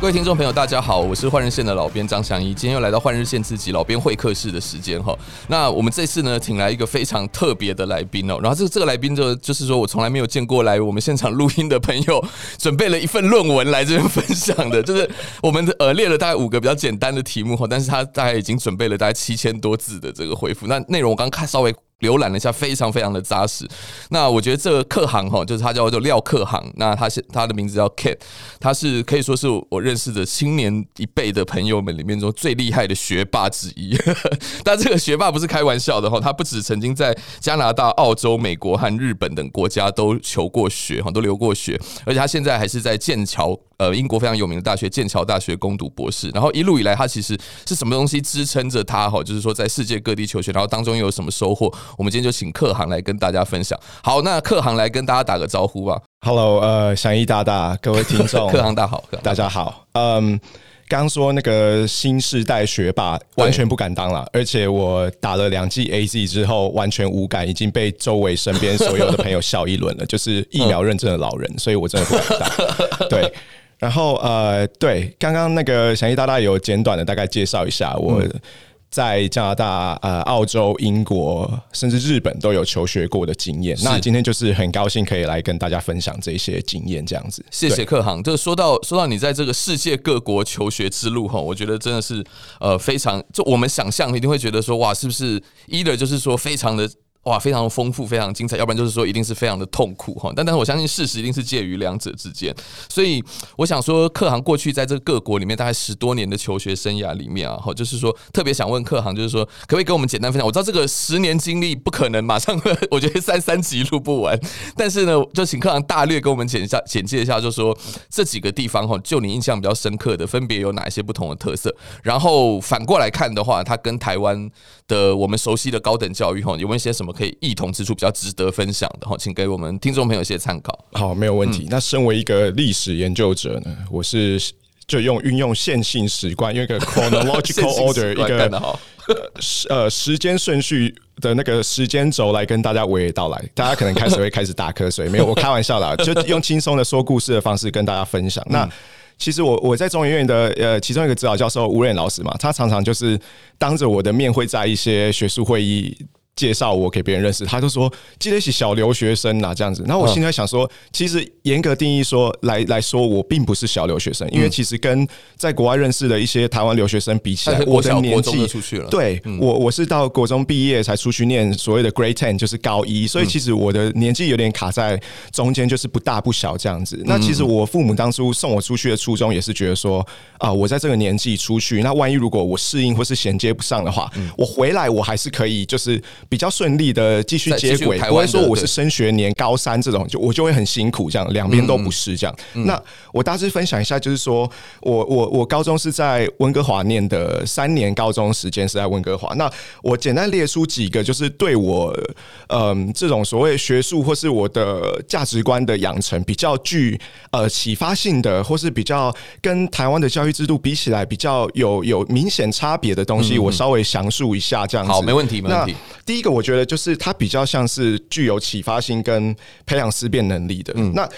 各位听众朋友，大家好，我是换日线的老编张翔一，今天又来到换日线自己老编会客室的时间哈。那我们这次呢，请来一个非常特别的来宾哦。然后这个这个来宾就就是说我从来没有见过来我们现场录音的朋友，准备了一份论文来这边分享的，就是我们呃列了大概五个比较简单的题目哈，但是他大概已经准备了大概七千多字的这个回复。那内容我刚看稍微。浏览了一下，非常非常的扎实。那我觉得这个客行哈，就是他叫做廖客行。那他是他的名字叫 Kate，他是可以说是我认识的青年一辈的朋友们里面中最厉害的学霸之一。但这个学霸不是开玩笑的哈，他不止曾经在加拿大、澳洲、美国和日本等国家都求过学哈，都留过学，而且他现在还是在剑桥。呃，英国非常有名的大学剑桥大学攻读博士，然后一路以来，他其实是什么东西支撑着他？哈，就是说在世界各地求学，然后当中又有什么收获？我们今天就请克航来跟大家分享。好，那克航来跟大家打个招呼吧。Hello，呃，翔一大大，各位听众，克航大好，大家好。嗯，刚说那个新世代学霸完全不敢当了，而且我打了两剂 AZ 之后完全无感，已经被周围身边所有的朋友笑一轮了，就是疫苗认证的老人，所以我真的不敢当。对。然后呃，对，刚刚那个翔一大大有简短的大概介绍一下我在加拿大、呃、澳洲、英国甚至日本都有求学过的经验。那今天就是很高兴可以来跟大家分享这些经验，这样子。谢谢克航。就是说到说到你在这个世界各国求学之路哈，我觉得真的是呃非常，就我们想象一定会觉得说哇，是不是 either 就是说非常的。哇，非常丰富，非常精彩，要不然就是说一定是非常的痛苦哈。但但是我相信事实一定是介于两者之间，所以我想说，克航过去在这个各国里面大概十多年的求学生涯里面啊，哈，就是说特别想问克航，就是说可不可以跟我们简单分享？我知道这个十年经历不可能马上，我觉得三三集录不完，但是呢，就请克航大略跟我们简下简介一下，就是说这几个地方哈，就你印象比较深刻的，分别有哪一些不同的特色？然后反过来看的话，它跟台湾的我们熟悉的高等教育哈，有没有一些什么？可以异同之处，比较值得分享的哈，请给我们听众朋友一些参考。好，没有问题。嗯、那身为一个历史研究者呢，我是就用运用线性史观，用一个 chronological order 一个呃时间顺序的那个时间轴来跟大家娓娓道来。大家可能开始会开始打瞌睡，没有，我开玩笑啦，就用轻松的说故事的方式跟大家分享。那其实我我在中研院的呃其中一个指导教授吴任老师嘛，他常常就是当着我的面会在一些学术会议。介绍我给别人认识，他就说记得起小留学生呐、啊，这样子。然后我现在想说，其实严格定义说来来说，我并不是小留学生，因为其实跟在国外认识的一些台湾留学生比起来，我的年纪出去了。对，我我是到国中毕业才出去念所谓的 Grade Ten，就是高一，所以其实我的年纪有点卡在中间，就是不大不小这样子。那其实我父母当初送我出去的初衷也是觉得说啊，我在这个年纪出去，那万一如果我适应或是衔接不上的话，我回来我还是可以就是。比较顺利的继续接轨，不会说我是升学年高三这种，就我就会很辛苦这样，两边都不是这样。那我大致分享一下，就是说我我我高中是在温哥华念的，三年高中时间是在温哥华。那我简单列出几个，就是对我嗯这种所谓学术或是我的价值观的养成比较具呃启发性的，或是比较跟台湾的教育制度比起来比较有有明显差别的东西，我稍微详述一下这样子。好，没问题，没问题。第一个，我觉得就是它比较像是具有启发性跟培养思辨能力的。嗯，那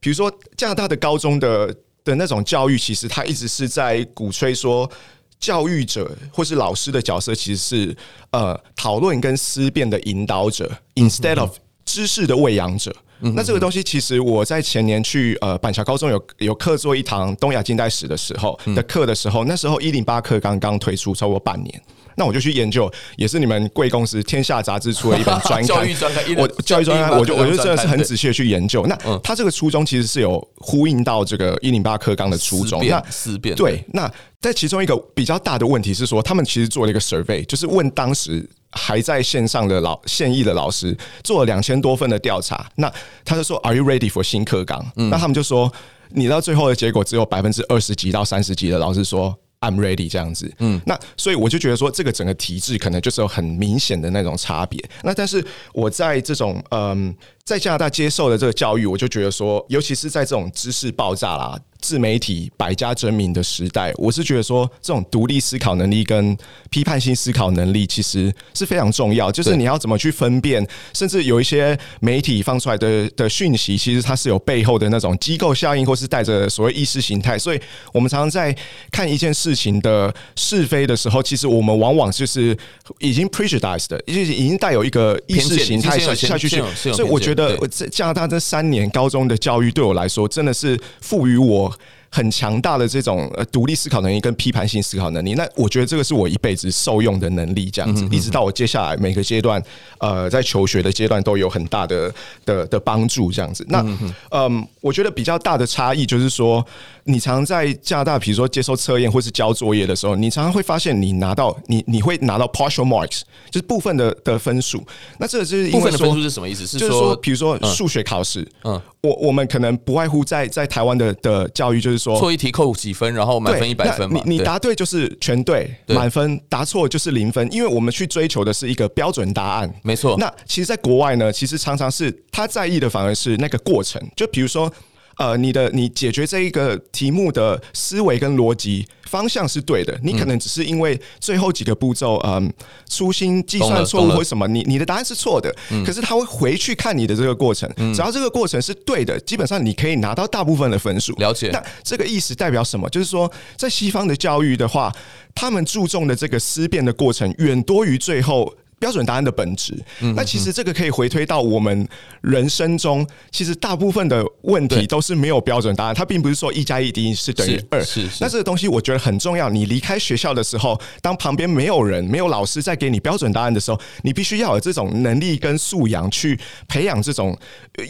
比如说加拿大的高中的的那种教育，其实它一直是在鼓吹说，教育者或是老师的角色其实是呃讨论跟思辨的引导者，instead of 知识的喂养者。那这个东西，其实我在前年去呃板桥高中有有课做一堂东亚近代史的时候的课的时候，那时候一零八课刚刚推出，超过半年。那我就去研究，也是你们贵公司《天下杂志》出了一本 专刊，教育专刊，我教育专刊，我就我就真的是很仔细的去研究。那他这个初衷其实是有呼应到这个一零八课纲的初衷。那思辨对，那在其中一个比较大的问题是说，他们其实做了一个 survey，就是问当时还在线上的老现役的老师，做了两千多份的调查。那他就说：“Are you ready for 新课纲？”那他们就说：“你到最后的结果只有百分之二十几到三十几的老师说。” I'm ready 这样子，嗯，那所以我就觉得说，这个整个体制可能就是有很明显的那种差别。那但是我在这种嗯，在加拿大接受的这个教育，我就觉得说，尤其是在这种知识爆炸啦，自媒体百家争鸣的时代，我是觉得说，这种独立思考能力跟批判性思考能力其实是非常重要。就是你要怎么去分辨，甚至有一些媒体放出来的的讯息，其实它是有背后的那种机构效应，或是带着所谓意识形态。所以我们常常在看一件事情的是非的时候，其实我们往往就是已经 prejudiced 的，已经已经带有一个意识形态下下去去。所以我觉得，这加拿大这三年高中的教育对我来说，真的是赋予我。很强大的这种呃独立思考能力跟批判性思考能力，那我觉得这个是我一辈子受用的能力，这样子，一直到我接下来每个阶段，呃，在求学的阶段都有很大的的的帮助，这样子。那嗯，我觉得比较大的差异就是说，你常常在加拿大，比如说接受测验或是交作业的时候，你常常会发现你拿到你你会拿到 partial marks，就是部分的的分数。那这个就是部分的分数是什么意思？是说，比如说数学考试，嗯，我我们可能不外乎在在台湾的的教育就是说。错一题扣几分，然后满分一百分嘛？你你答对就是全对，满分；答错就是零分。因为我们去追求的是一个标准答案，没错。那其实，在国外呢，其实常常是他在意的反而是那个过程。就比如说。呃，你的你解决这一个题目的思维跟逻辑方向是对的，你可能只是因为最后几个步骤，嗯，粗心计算错误或什么，你你的答案是错的，可是他会回去看你的这个过程，只要这个过程是对的，基本上你可以拿到大部分的分数。了解。那这个意思代表什么？就是说，在西方的教育的话，他们注重的这个思辨的过程远多于最后。标准答案的本质，那其实这个可以回推到我们人生中，其实大部分的问题都是没有标准答案。它并不是说一加一一定是等于二。是是。那这个东西我觉得很重要。你离开学校的时候，当旁边没有人、没有老师在给你标准答案的时候，你必须要有这种能力跟素养去培养这种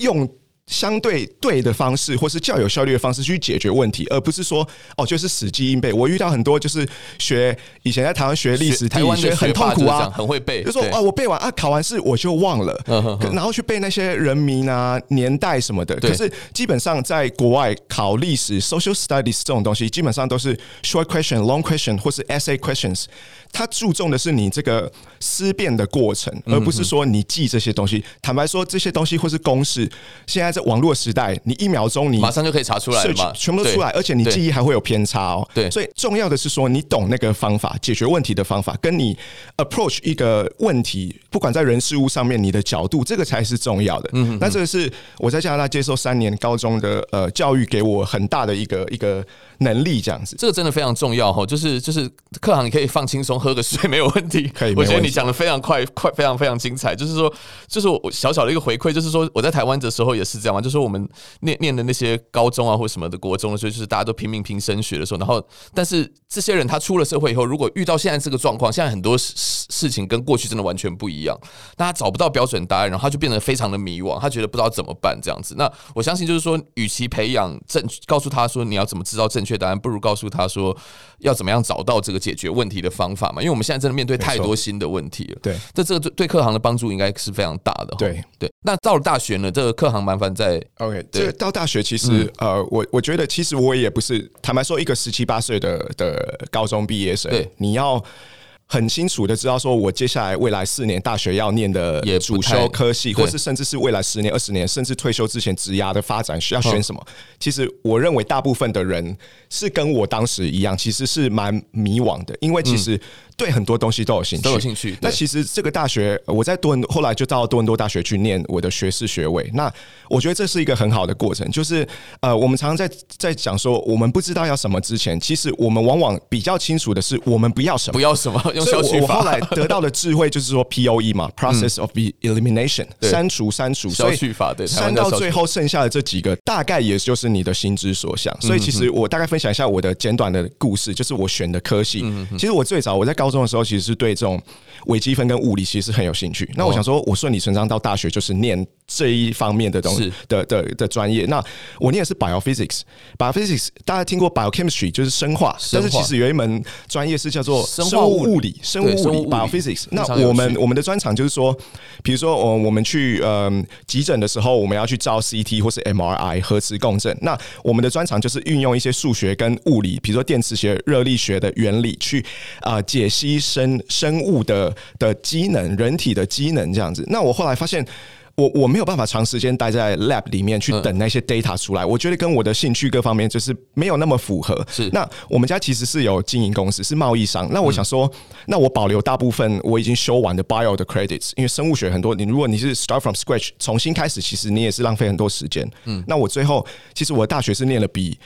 用。相对对的方式，或是较有效率的方式去解决问题，而不是说哦，就是死记硬背。我遇到很多就是学以前在台湾学历史，台湾学很痛苦啊，很会背，就说啊，我背完啊，考完试我就忘了，然后去背那些人名啊、年代什么的。可是基本上在国外考历史 （social studies） 这种东西，基本上都是 short question、long question 或是 essay questions。他注重的是你这个思辨的过程，而不是说你记这些东西。坦白说，这些东西或是公式，现在在网络时代，你一秒钟你马上就可以查出来全部都出来，而且你记忆还会有偏差哦。对，所以重要的是说，你懂那个方法，解决问题的方法，跟你 approach 一个问题，不管在人事物上面，你的角度，这个才是重要的。嗯，那这个是我在加拿大接受三年高中的呃教育，给我很大的一个一个。能力这样子，这个真的非常重要哈。就是就是课堂你可以放轻松，喝个水没有问题。可以，我觉得你讲的非常快，快非常非常精彩。就是说，就是我小小的一个回馈，就是说我在台湾的时候也是这样嘛。就是说我们念念的那些高中啊或什么的国中的时候，就是大家都拼命拼升学的时候，然后但是这些人他出了社会以后，如果遇到现在这个状况，现在很多事事情跟过去真的完全不一样，大家找不到标准答案，然后他就变得非常的迷惘，他觉得不知道怎么办这样子。那我相信就是说，与其培养正，告诉他说你要怎么知道正确答案，不如告诉他说要怎么样找到这个解决问题的方法嘛？因为我们现在真的面对太多新的问题了。对，这这个对对课行的帮助应该是非常大的。对对。那到了大学呢？这个课行麻烦在 OK。这个到大学其实呃，我我觉得其实我也不是坦白说，一个十七八岁的的高中毕业生，对，你要。很清楚的知道，说我接下来未来四年大学要念的主修科系，或是甚至是未来十年、二十年，甚至退休之前职涯的发展需要选什么？其实我认为大部分的人是跟我当时一样，其实是蛮迷惘的，因为其实。对很多东西都有兴趣，都有兴趣。那其实这个大学，我在多伦，后来就到多伦多大学去念我的学士学位。那我觉得这是一个很好的过程，就是呃，我们常常在在讲说，我们不知道要什么之前，其实我们往往比较清楚的是我们不要什么，不要什么。用消去法。我后来得到的智慧就是说，P O E 嘛，Process of Elimination，删除删除，消去法对，删到最后剩下的这几个，大概也就是你的心之所向。所以其实我大概分享一下我的简短的故事，就是我选的科系。其实我最早我在高中的时候，其实是对这种微积分跟物理其实是很有兴趣。那我想说，我顺理成章到大学就是念这一方面的东西的的的专业。那我念的是 biophysics，biophysics 大家听过 biochemistry 就是生化，但是其实有一门专业是叫做生物物理，生物物理 biophysics。那我们我们的专长就是说，比如说我我们去嗯急诊的时候，我们要去照 CT 或是 MRI 核磁共振。那我们的专长就是运用一些数学跟物理，比如说电磁学、热力学的原理去啊解。吸生生物的的机能，人体的机能这样子。那我后来发现，我我没有办法长时间待在 lab 里面去等那些 data 出来，嗯、我觉得跟我的兴趣各方面就是没有那么符合。是，那我们家其实是有经营公司，是贸易商。那我想说，嗯、那我保留大部分我已经修完的 bio 的 credits，因为生物学很多，你如果你是 start from scratch 重新开始，其实你也是浪费很多时间。嗯，那我最后其实我的大学是念了比。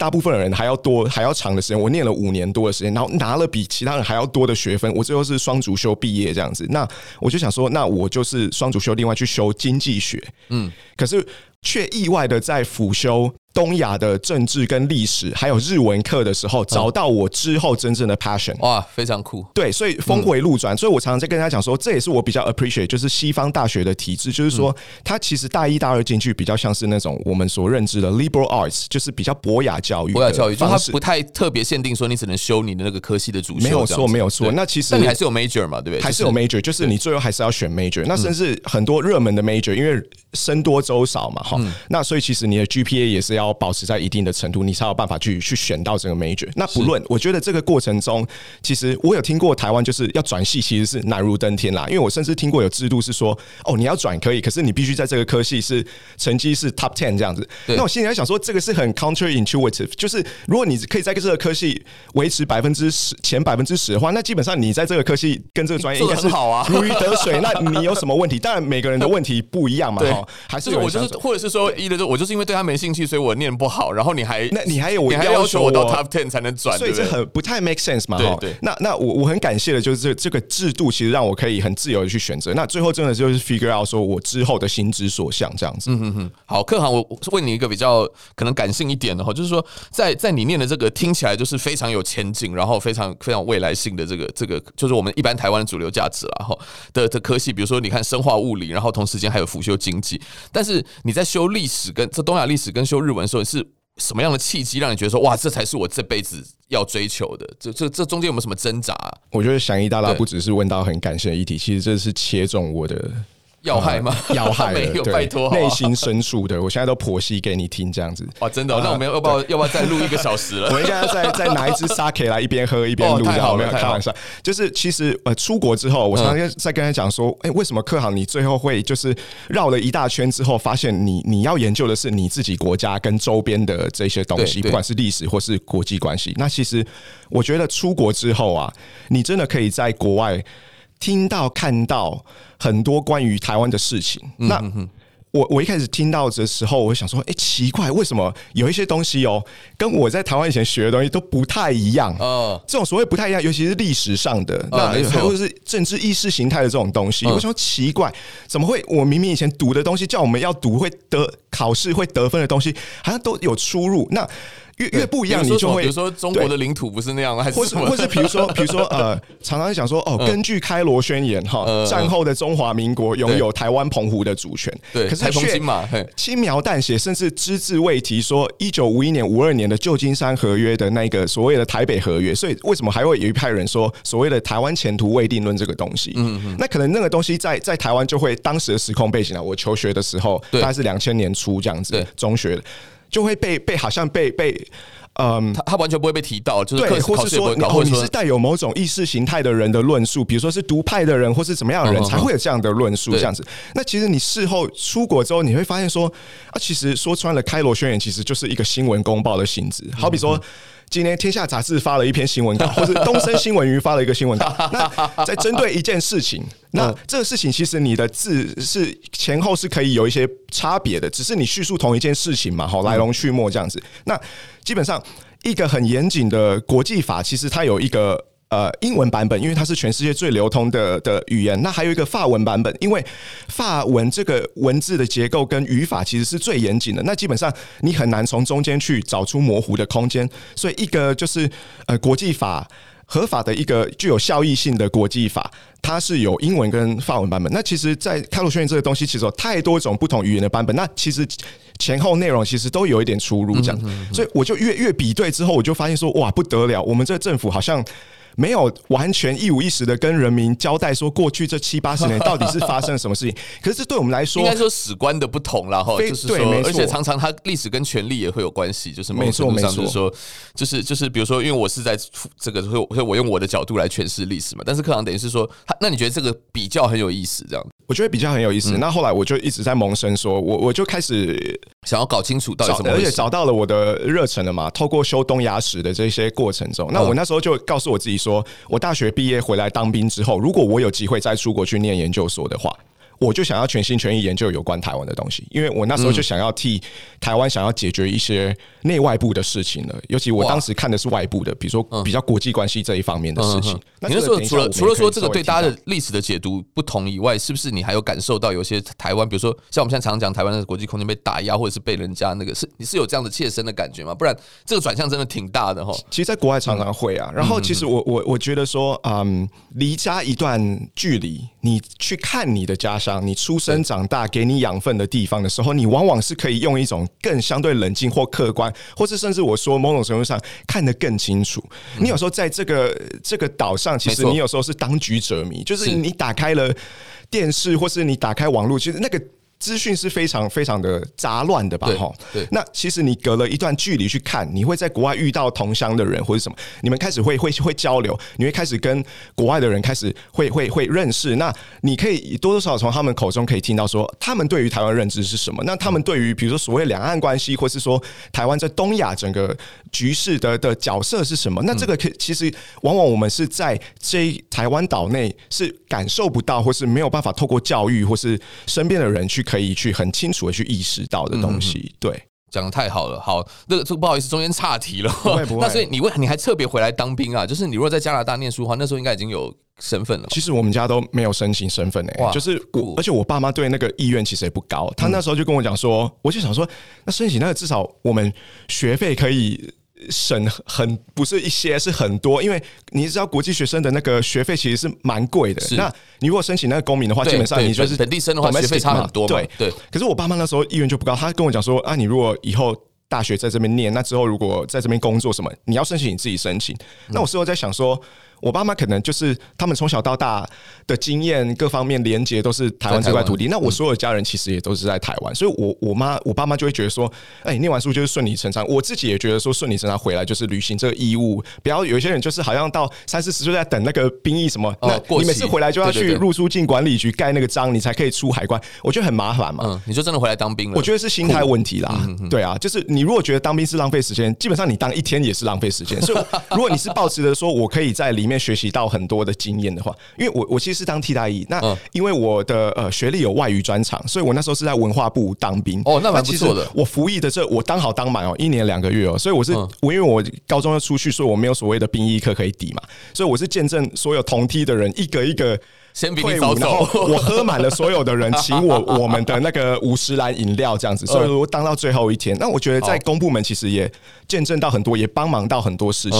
大部分的人还要多还要长的时间，我念了五年多的时间，然后拿了比其他人还要多的学分，我最后是双主修毕业这样子。那我就想说，那我就是双主修，另外去修经济学。嗯，可是却意外的在辅修。东亚的政治跟历史，还有日文课的时候，找到我之后真正的 passion，哇，非常酷。对，所以峰回路转，所以我常常在跟大家讲说，这也是我比较 appreciate，就是西方大学的体制，就是说，它其实大一、大二进去比较像是那种我们所认知的 liberal arts，就是比较博雅教育，博雅教育，就它不太特别限定说你只能修你的那个科系的主修，没有错，没有错。那其实你还是有 major 嘛，对不对？还是有 major，就是你最后还是要选 major。那甚至很多热门的 major，因为僧多粥少嘛，哈，那所以其实你的 GPA 也是要保持在一定的程度，你才有办法去去选到这个 major。那不论，我觉得这个过程中，其实我有听过台湾就是要转系，其实是难如登天啦。因为我甚至听过有制度是说，哦，你要转可以，可是你必须在这个科系是成绩是 top ten 这样子。那我心里在想说，这个是很 counterintuitive，就是如果你可以在这个科系维持百分之十前百分之十的话，那基本上你在这个科系跟这个专业应该是 好啊，如鱼得水。那你有什么问题？当然每个人的问题不一样嘛，哈，还是我就是，或者是说，一的说，我就是因为对他没兴趣，所以我念不好，然后。你还那你还有我还要求我到 top ten 才能转，所以这很不太 make sense 嘛？对对。那那我我很感谢的就是这这个制度，其实让我可以很自由的去选择。那最后真的就是 figure out 说我之后的心之所向这样子。嗯嗯嗯。好，克航，我问你一个比较可能感性一点的哈，就是说在在你念的这个听起来就是非常有前景，然后非常非常未来性的这个这个，就是我们一般台湾的主流价值了哈的的科系，比如说你看生化物理，然后同时间还有辅修经济，但是你在修历史跟这东亚历史跟修日文的时候是。什么样的契机让你觉得说哇，这才是我这辈子要追求的？这这这中间有没有什么挣扎啊？我觉得想一大大不只是问到很感性的议题，其实这是切中我的。要害吗？要害 没有，拜托，内心深处的，我现在都剖析给你听，这样子。哇，真的？那我们要不要要不要再录一个小时了？我们应该再再拿一支 sake 来一边喝一边录，这样没有开玩笑。就是其实呃，出国之后，我常常在跟他讲说，哎，为什么克航你最后会就是绕了一大圈之后，发现你你要研究的是你自己国家跟周边的这些东西，不管是历史或是国际关系。那其实我觉得出国之后啊，你真的可以在国外。听到看到很多关于台湾的事情，那我我一开始听到的时候，我想说，哎，奇怪，为什么有一些东西哦，跟我在台湾以前学的东西都不太一样？哦，这种所谓不太一样，尤其是历史上的，那还有是政治意识形态的这种东西，我想说奇怪，怎么会？我明明以前读的东西，叫我们要读会得考试会得分的东西，好像都有出入。那越越不一样，你就会比如说中国的领土不是那样，还是什么？或是比如说，比如说 呃，常常讲说哦，根据开罗宣言哈，战后的中华民国拥有台湾澎湖的主权。对，可是他却轻描淡写，甚至只字未提说一九五一年、五二年的旧金山合约的那个所谓的台北合约。所以为什么还会有一派人说所谓的台湾前途未定论这个东西？嗯嗯，那可能那个东西在在台湾就会当时的时空背景啊，我求学的时候大概是两千年初这样子，中学的。就会被被好像被被，嗯，他他完全不会被提到，就是对，或是说哦，你是带有某种意识形态的人的论述，比如说是独派的人，或是怎么样的人才会有这样的论述，这样子。那其实你事后出国之后，你会发现说啊，其实说穿了，开罗宣言其实就是一个新闻公报的性质，好比说。今天《天下杂志》发了一篇新闻稿，或是东森新闻云发了一个新闻稿。那在针对一件事情，那这个事情其实你的字是前后是可以有一些差别的，只是你叙述同一件事情嘛，好，来龙去脉这样子。那基本上一个很严谨的国际法，其实它有一个。呃，英文版本，因为它是全世界最流通的的语言。那还有一个法文版本，因为法文这个文字的结构跟语法其实是最严谨的。那基本上你很难从中间去找出模糊的空间。所以，一个就是呃国际法合法的一个具有效益性的国际法，它是有英文跟法文版本。那其实，在开罗宣言这个东西，其实有太多种不同语言的版本。那其实前后内容其实都有一点出入，这样。所以我就越越比对之后，我就发现说，哇，不得了，我们这个政府好像。没有完全一五一十的跟人民交代说，过去这七八十年到底是发生了什么事情，可是这对我们来说，应该说史观的不同了哈，就是说，而且常常它历史跟权力也会有关系，就是没错没错，就是说，就是就是比如说，因为我是在这个，所以我用我的角度来诠释历史嘛，但是课堂等于是说，他那你觉得这个比较很有意思，这样？我觉得比较很有意思。嗯、那后来我就一直在萌生说，说我我就开始想要搞清楚到底什么，而且找到了我的热忱了嘛。透过修东亚史的这些过程中，那我那时候就告诉我自己说，我大学毕业回来当兵之后，如果我有机会再出国去念研究所的话。我就想要全心全意研究有关台湾的东西，因为我那时候就想要替台湾想要解决一些内外部的事情了。尤其我当时看的是外部的，比如说比较国际关系这一方面的事情。那你那时候除了除了说这个对大家的历史的解读不同以外，是不是你还有感受到有些台湾，比如说像我们现在常常讲台湾的国际空间被打压，或者是被人家那个是你是有这样的切身的感觉吗？不然这个转向真的挺大的哈。其实，在国外常常会啊。然后，其实我我我觉得说，嗯，离家一段距离，你去看你的家乡，你出生。长大给你养分的地方的时候，你往往是可以用一种更相对冷静或客观，或是甚至我说某种程度上看得更清楚。你有时候在这个这个岛上，其实你有时候是当局者迷，就是你打开了电视，或是你打开网络，其实那个。资讯是非常非常的杂乱的吧？哈，对。那其实你隔了一段距离去看，你会在国外遇到同乡的人或者什么，你们开始会会会交流，你会开始跟国外的人开始会会会认识。那你可以多多少少从他们口中可以听到说，他们对于台湾认知是什么？那他们对于比如说所谓两岸关系，或是说台湾在东亚整个局势的的角色是什么？那这个可其实往往我们是在这台湾岛内是感受不到，或是没有办法透过教育或是身边的人去。可以去很清楚的去意识到的东西，对，讲的太好了。好，那个这个不好意思，中间岔题了。不会不会。那所以你为你还特别回来当兵啊？就是你如果在加拿大念书的话，那时候应该已经有身份了。其实我们家都没有申请身份诶，就是我，而且我爸妈对那个意愿其实也不高。他那时候就跟我讲说，我就想说，那申请那个至少我们学费可以。省很不是一些，是很多，因为你知道国际学生的那个学费其实是蛮贵的。那你如果申请那个公民的话，基本上你就是本地生的话，学费差很多。对对。可是我爸妈那时候意愿就不高，他跟我讲说啊，你如果以后大学在这边念，那之后如果在这边工作什么，你要申请你自己申请。那我事后在想说。我爸妈可能就是他们从小到大的经验，各方面连接都是台湾这块土地。那我所有家人其实也都是在台湾，所以我我妈我爸妈就会觉得说，哎，念完书就是顺理成章。我自己也觉得说，顺理成章回来就是履行这个义务。不要有一些人就是好像到三四十岁在等那个兵役什么，那你每次回来就要去入出境管理局盖那个章，你才可以出海关。我觉得很麻烦嘛。嗯，你就真的回来当兵了？我觉得是心态问题啦。对啊，就是你如果觉得当兵是浪费时间，基本上你当一天也是浪费时间。所以如果你是抱持着说我可以在里面学习到很多的经验的话，因为我我其实是当替代役，那因为我的呃学历有外语专长，所以我那时候是在文化部当兵。哦，那蛮不错的。我服役的这我当好当满哦，一年两个月哦，所以我是我因为我高中要出去，所以我没有所谓的兵役课可以抵嘛，所以我是见证所有同梯的人一个一个。先比你早走，我喝满了所有的人请我 我们的那个五十岚饮料这样子，所以我当到最后一天。那我觉得在公部门其实也见证到很多，也帮忙到很多事情。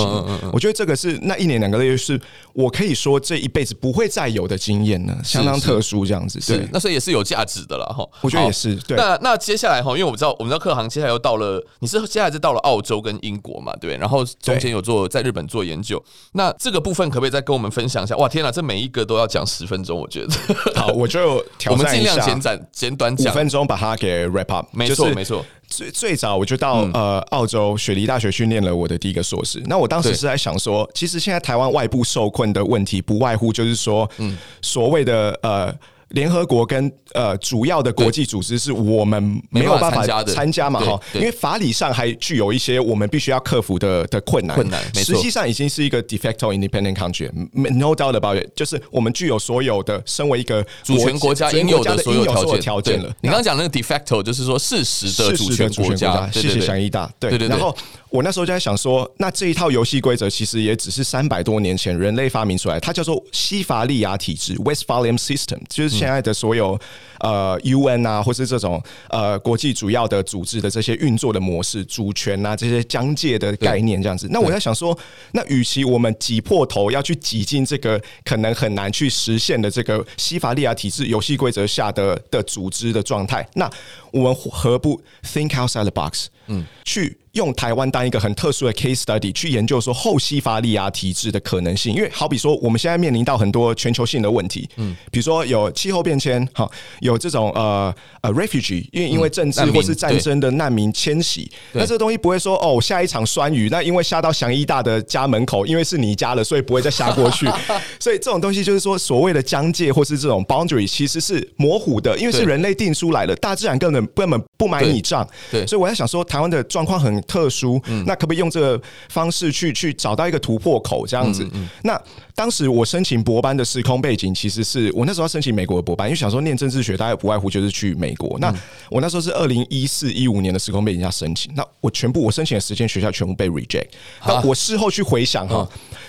我觉得这个是那一年两个月是我可以说这一辈子不会再有的经验呢，相当特殊这样子。对，那所以也是有价值的了哈。我觉得也是。对。那那接下来哈，因为我们知道我们知道克航接下来又到了，你是接下来是到了澳洲跟英国嘛，对。然后中间有做在日本做研究，那这个部分可不可以再跟我们分享一下？哇，天哪，这每一个都要讲十分钟，我觉得。好，我就挑战一下，我们尽量简短简短讲，五分钟把它给 wrap up。没错，没错。最最早我就到呃澳洲雪梨大学训练了我的第一个硕士。那我当时是在想说，其实现在台湾外部受困的问题，不外乎就是说，嗯，所谓的呃。联合国跟呃主要的国际组织是我们没有办法参加嘛哈，因为法理上还具有一些我们必须要克服的的困难。困难，实际上已经是一个 de facto independent country，no doubt about it，就是我们具有所有的身为一个主权国家应有的所有条件条件了。你刚刚讲那个 de facto 就是说事实的主权国家。谢谢祥一大，对对对。然后我那时候就在想说，那这一套游戏规则其实也只是三百多年前人类发明出来，它叫做西法利亚体制 （Westphalian System），就是。现在的所有呃 UN 啊，或是这种呃国际主要的组织的这些运作的模式、主权啊这些疆界的概念这样子，那我在想说，那与其我们挤破头要去挤进这个可能很难去实现的这个西法利亚体制游戏规则下的的组织的状态，那我们何不 think outside the box？嗯，去。用台湾当一个很特殊的 case study 去研究说后西法利亚体制的可能性，因为好比说我们现在面临到很多全球性的问题，嗯，比如说有气候变迁，哈，有这种呃呃 refugee，因为因为政治或是战争的难民迁徙，那这个东西不会说哦，下一场酸雨，那因为下到祥一大的家门口，因为是你家了，所以不会再下过去，所以这种东西就是说所谓的疆界或是这种 boundary 其实是模糊的，因为是人类定出来的，大自然根本根本不买你账，对，所以我在想说台湾的状况很。特殊，那可不可以用这个方式去去找到一个突破口？这样子，那当时我申请博班的时空背景，其实是我那时候要申请美国的博班，因为想说念政治学，大概不外乎就是去美国。那我那时候是二零一四一五年的时空背景下申请，那我全部我申请的十间学校全部被 reject。那我事后去回想哈，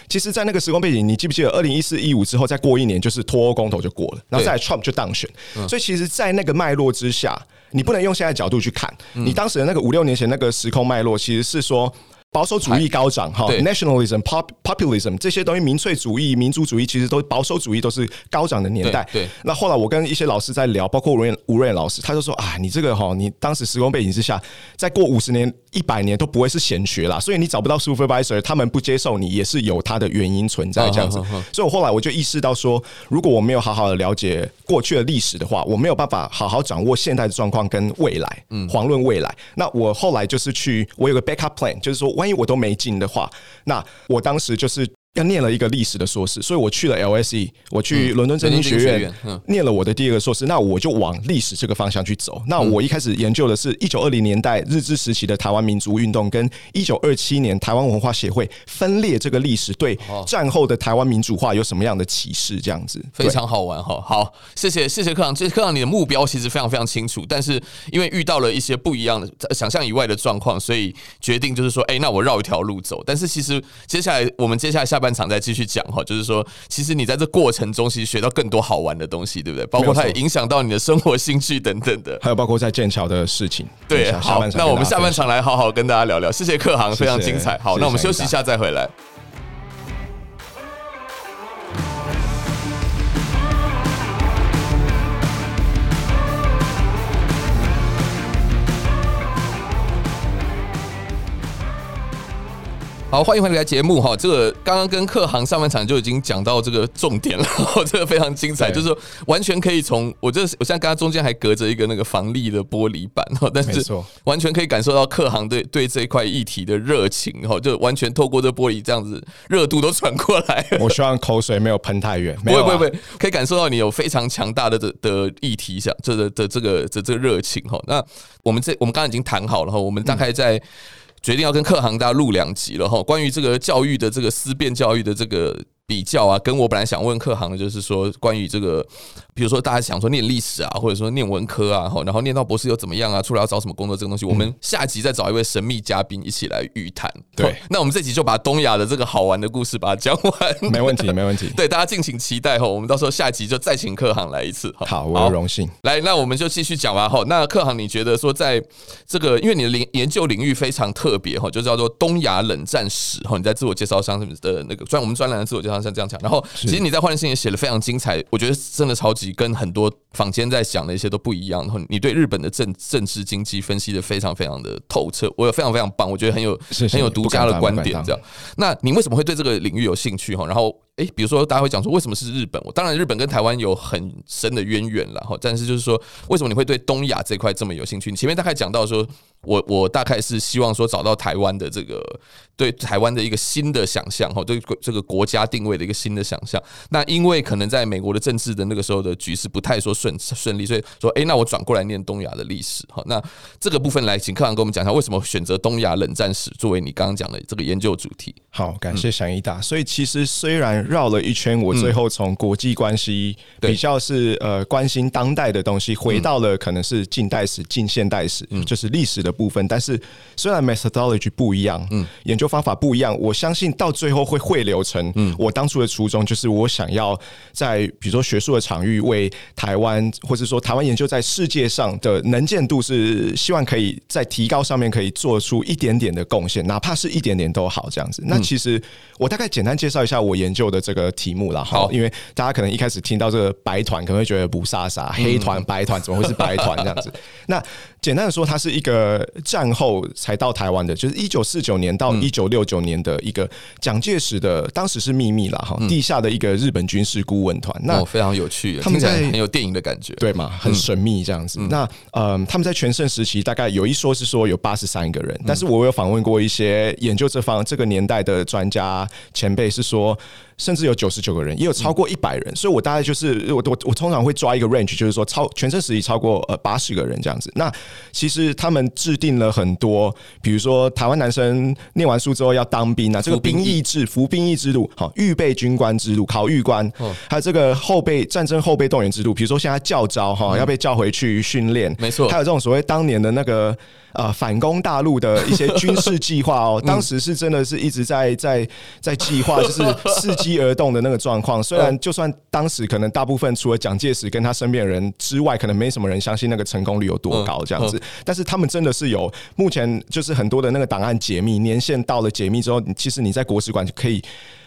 其实，在那个时空背景，你记不记得二零一四一五之后，再过一年就是脱欧公投就过了，然后再来 Trump 就当选。所以，其实，在那个脉络之下。你不能用现在角度去看，你当时的那个五六年前那个时空脉络，其实是说。保守主义高涨哈，nationalism、pop populism 这些东西，民粹主义、民族主义，其实都保守主义都是高涨的年代。对，那后来我跟一些老师在聊，包括吴瑞吴瑞老师，他就说啊，你这个哈，你当时时空背景之下，再过五十年、一百年都不会是显学啦，所以你找不到 supervisor，他们不接受你，也是有他的原因存在这样子。所以我后来我就意识到说，如果我没有好好的了解过去的历史的话，我没有办法好好掌握现在的状况跟未来，嗯，遑论未来。那我后来就是去，我有个 backup plan，就是说。万一我都没进的话，那我当时就是。要念了一个历史的硕士，所以我去了 LSE，我去伦敦政经学院念了我的第二个硕士。那我就往历史这个方向去走。那我一开始研究的是一九二零年代日治时期的台湾民族运动，跟一九二七年台湾文化协会分裂这个历史对战后的台湾民主化有什么样的启示？这样子非常好玩哈。好，谢谢谢谢课长。这课长你的目标其实非常非常清楚，但是因为遇到了一些不一样的想象以外的状况，所以决定就是说，哎，那我绕一条路走。但是其实接下来我们接下来下。半场再继续讲哈，就是说，其实你在这过程中其实学到更多好玩的东西，对不对？包括它也影响到你的生活兴趣等等的，还有包括在剑桥的事情。对，好，那我们下半场来好好跟大家聊聊。谢谢课航，非常精彩。好，那我们休息一下再回来。好，欢迎回来节目哈。这个刚刚跟客行上半场就已经讲到这个重点了，这个非常精彩，就是完全可以从我这我现在跟他中间还隔着一个那个防力的玻璃板哈，但是完全可以感受到客行对对这一块议题的热情哈，就完全透过这玻璃这样子热度都传过来。我希望口水没有喷太远，不会不会不会，可以感受到你有非常强大的的的议题想这的的这个的这个热情哈。那我们这我们刚刚已经谈好了哈，我们大概在。决定要跟课航大家录两集了哈，关于这个教育的这个思辨教育的这个。比较啊，跟我本来想问课航的，就是说关于这个，比如说大家想说念历史啊，或者说念文科啊，然后念到博士又怎么样啊？出来要找什么工作这个东西，我们下集再找一位神秘嘉宾一起来预谈。对，那我们这集就把东亚的这个好玩的故事把它讲完。没问题，没问题。对，大家敬请期待哈，我们到时候下集就再请客行来一次。好，我有荣幸。来，那我们就继续讲完哈。那客行，你觉得说在这个，因为你的领研究领域非常特别哈，就叫做东亚冷战史哈。你在自我介绍上的那个专我们专栏的自我介绍上这样讲，然后。其实你在《换日线》也写的非常精彩，我觉得真的超级跟很多坊间在讲的一些都不一样。然后你对日本的政政治经济分析的非常非常的透彻，我有非常非常棒，我觉得很有很有独家的观点。这样，那你为什么会对这个领域有兴趣？哈，然后。诶，比如说大家会讲说，为什么是日本？我当然日本跟台湾有很深的渊源了哈，但是就是说，为什么你会对东亚这块这么有兴趣？你前面大概讲到说，我我大概是希望说找到台湾的这个对台湾的一个新的想象哈，对这个国家定位的一个新的想象。那因为可能在美国的政治的那个时候的局势不太说顺顺利，所以说，诶，那我转过来念东亚的历史哈。那这个部分来请课航跟我们讲一下，为什么选择东亚冷战史作为你刚刚讲的这个研究主题？好，感谢祥一大。所以其实虽然绕了一圈，我最后从国际关系比较是呃关心当代的东西，回到了可能是近代史、近现代史，就是历史的部分。但是虽然 methodology 不一样，嗯，研究方法不一样，我相信到最后会汇流成，嗯，我当初的初衷就是我想要在比如说学术的场域为台湾，或者说台湾研究在世界上的能见度是希望可以在提高上面可以做出一点点的贡献，哪怕是一点点都好，这样子。那其实我大概简单介绍一下我研究的这个题目啦。好，因为大家可能一开始听到这个白团，可能会觉得不飒飒，黑团白团怎么会是白团这样子？那简单的说，它是一个战后才到台湾的，就是一九四九年到一九六九年的一个蒋介石的，当时是秘密啦，哈，地下的一个日本军事顾问团。那非常有趣，他们在很有电影的感觉，对嘛？很神秘这样子。那嗯，他们在全盛时期，大概有一说是说有八十三个人，但是我有访问过一些研究这方这个年代的专家前辈，是说。甚至有九十九个人，也有超过一百人，所以我大概就是我我我通常会抓一个 range，就是说超全身实力超过呃八十个人这样子。那其实他们制定了很多，比如说台湾男生念完书之后要当兵啊，这个兵役制、服兵役制度，好预备军官制度、考预官，还有这个后备战争后备动员制度，比如说现在教招哈要被叫回去训练，没错，还有这种所谓当年的那个。呃，反攻大陆的一些军事计划哦，当时是真的是一直在在在在计划，就是 伺机而动的那个状况。虽然就算当时可能大部分除了蒋介石跟他身边的人之外，可能没什么人相信那个成功率有多高这样子，但是他们真的是有。目前就是很多的那个档案解密，年限到了解密之后，其实你在国史馆就可以。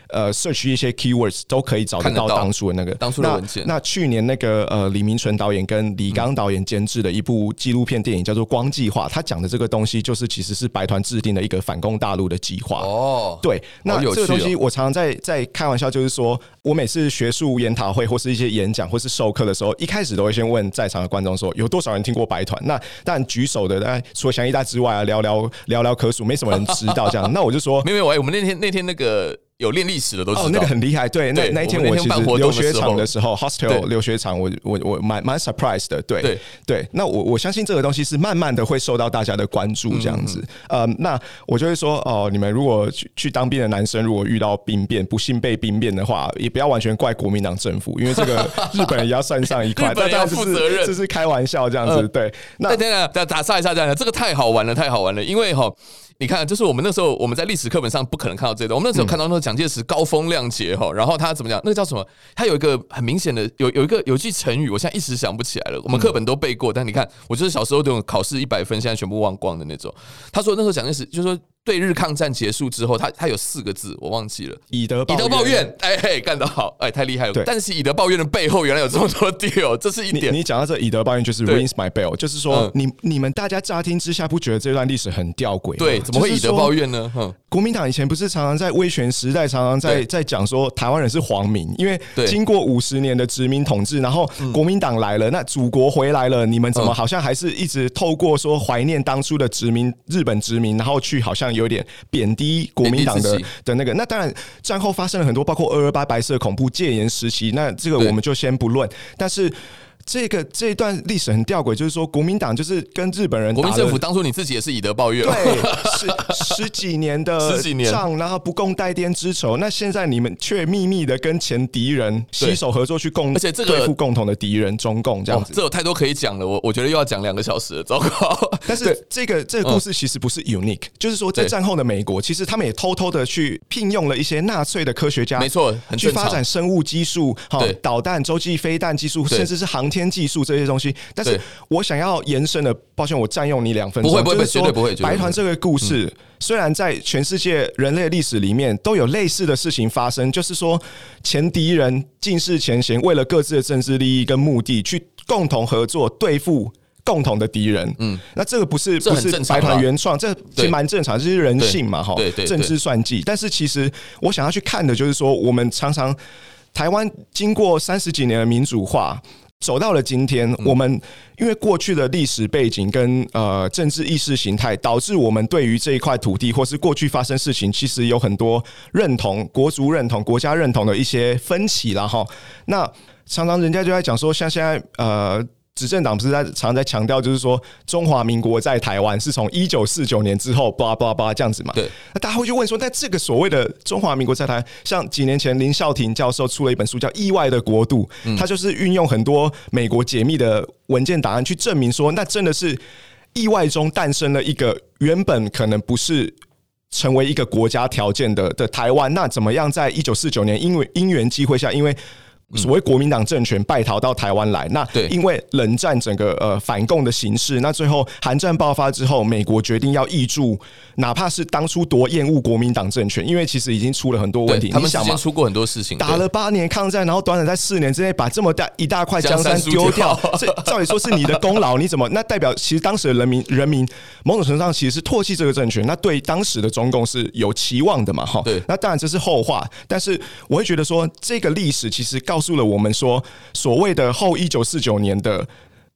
呃，search 一些 keywords 都可以找得到当初的那个当初的文件。那去年那个呃李明纯导演跟李刚导演监制的一部纪录片电影叫做《光计划》，他讲的这个东西就是其实是白团制定的一个反攻大陆的计划。哦，对，那这个东西我常常在在开玩笑，就是说我每次学术研讨会或是一些演讲或是授课的时候，一开始都会先问在场的观众说有多少人听过白团？那 但举手的大概除了祥一大之外啊，寥寥寥寥可数，没什么人知道这样。那我就说，没有没有，哎，我们那天那天那个。有练历史的都知道，哦，那个很厉害。对，那那一天我其实留学场的时候，hostel 留学场，我我我蛮蛮 surprise 的。对对对，那我我相信这个东西是慢慢的会受到大家的关注，这样子。呃，那我就会说，哦，你们如果去去当兵的男生，如果遇到兵变，不幸被兵变的话，也不要完全怪国民党政府，因为这个 日本人也要算上一块，但要负责任，这是开玩笑这样子。对，那等等，打打岔一下，这样这个太好玩了，太好玩了，因为哈。你看，就是我们那时候我们在历史课本上不可能看到这段。我们那时候看到那个蒋介石高风亮节哈，然后他怎么讲？那个叫什么？他有一个很明显的有有一个有句成语，我现在一时想不起来了。我们课本都背过，但你看，我就是小时候这种考试一百分，现在全部忘光的那种。他说那时候蒋介石就是说。对日抗战结束之后，他他有四个字，我忘记了。以德以德报怨，哎嘿，干得好，哎，太厉害了。对，但是以德报怨的背后，原来有这么多 deal，这是一点。你讲到这以德报怨，就是 rings my bell，就是说，你你们大家乍听之下不觉得这段历史很吊诡？对，怎么会以德报怨呢？哼，国民党以前不是常常在威权时代，常常在在讲说台湾人是皇民，因为经过五十年的殖民统治，然后国民党来了，那祖国回来了，你们怎么好像还是一直透过说怀念当初的殖民日本殖民，然后去好像有点贬。低国民党的的那个，那当然战后发生了很多，包括二二八白色恐怖戒严时期，那这个我们就先不论，但是。这个这一段历史很吊诡，就是说国民党就是跟日本人，国民政府当初你自己也是以德报怨，对，十十几年的 仗，然后不共戴天之仇，那现在你们却秘密的跟前敌人携手合作去共，而且这个对付共同的敌人中共这样子，这有太多可以讲了，我我觉得又要讲两个小时了，糟糕。但是这个这个故事其实不是 unique，就是说在战后的美国，其实他们也偷偷的去聘用了一些纳粹的科学家，没错，去发展生物技术，好导弹、洲际飞弹技术，甚至是航。天技术这些东西，但是我想要延伸的，抱歉，我占用你两分钟。不会，不会，绝对不会。白团这个故事，虽然在全世界人类历史里面都有类似的事情发生，就是说前敌人尽释前嫌，为了各自的政治利益跟目的，去共同合作对付共同的敌人。嗯，那这个不是不是白团原创，这其实蛮正常，这是人性嘛，哈，政治算计。但是其实我想要去看的就是说，我们常常台湾经过三十几年的民主化。走到了今天，我们因为过去的历史背景跟呃政治意识形态，导致我们对于这一块土地或是过去发生事情，其实有很多认同、国族认同、国家认同的一些分歧了哈。那常常人家就在讲说，像现在呃。执政党不是在常常在强调，就是说中华民国在台湾是从一九四九年之后，叭叭叭这样子嘛。对。那大家会去问说，那这个所谓的中华民国在台湾，像几年前林孝庭教授出了一本书叫《意外的国度》，他就是运用很多美国解密的文件档案去证明说，那真的是意外中诞生了一个原本可能不是成为一个国家条件的的台湾。那怎么样在一九四九年因为因缘机会下，因为所谓国民党政权败逃到台湾来。那因为冷战整个呃反共的形势，那最后韩战爆发之后，美国决定要挹注，哪怕是当初多厌恶国民党政权，因为其实已经出了很多问题。他们之前出过很多事情，打了八年抗战，然后短短在四年之内把这么大一大块江山丢掉，这照理说是你的功劳，你怎么那代表其实当时的人民人民某种程度上其实是唾弃这个政权，那对当时的中共是有期望的嘛？哈，对，那当然这是后话，但是我会觉得说这个历史其实告诉了我们说，所谓的后一九四九年的。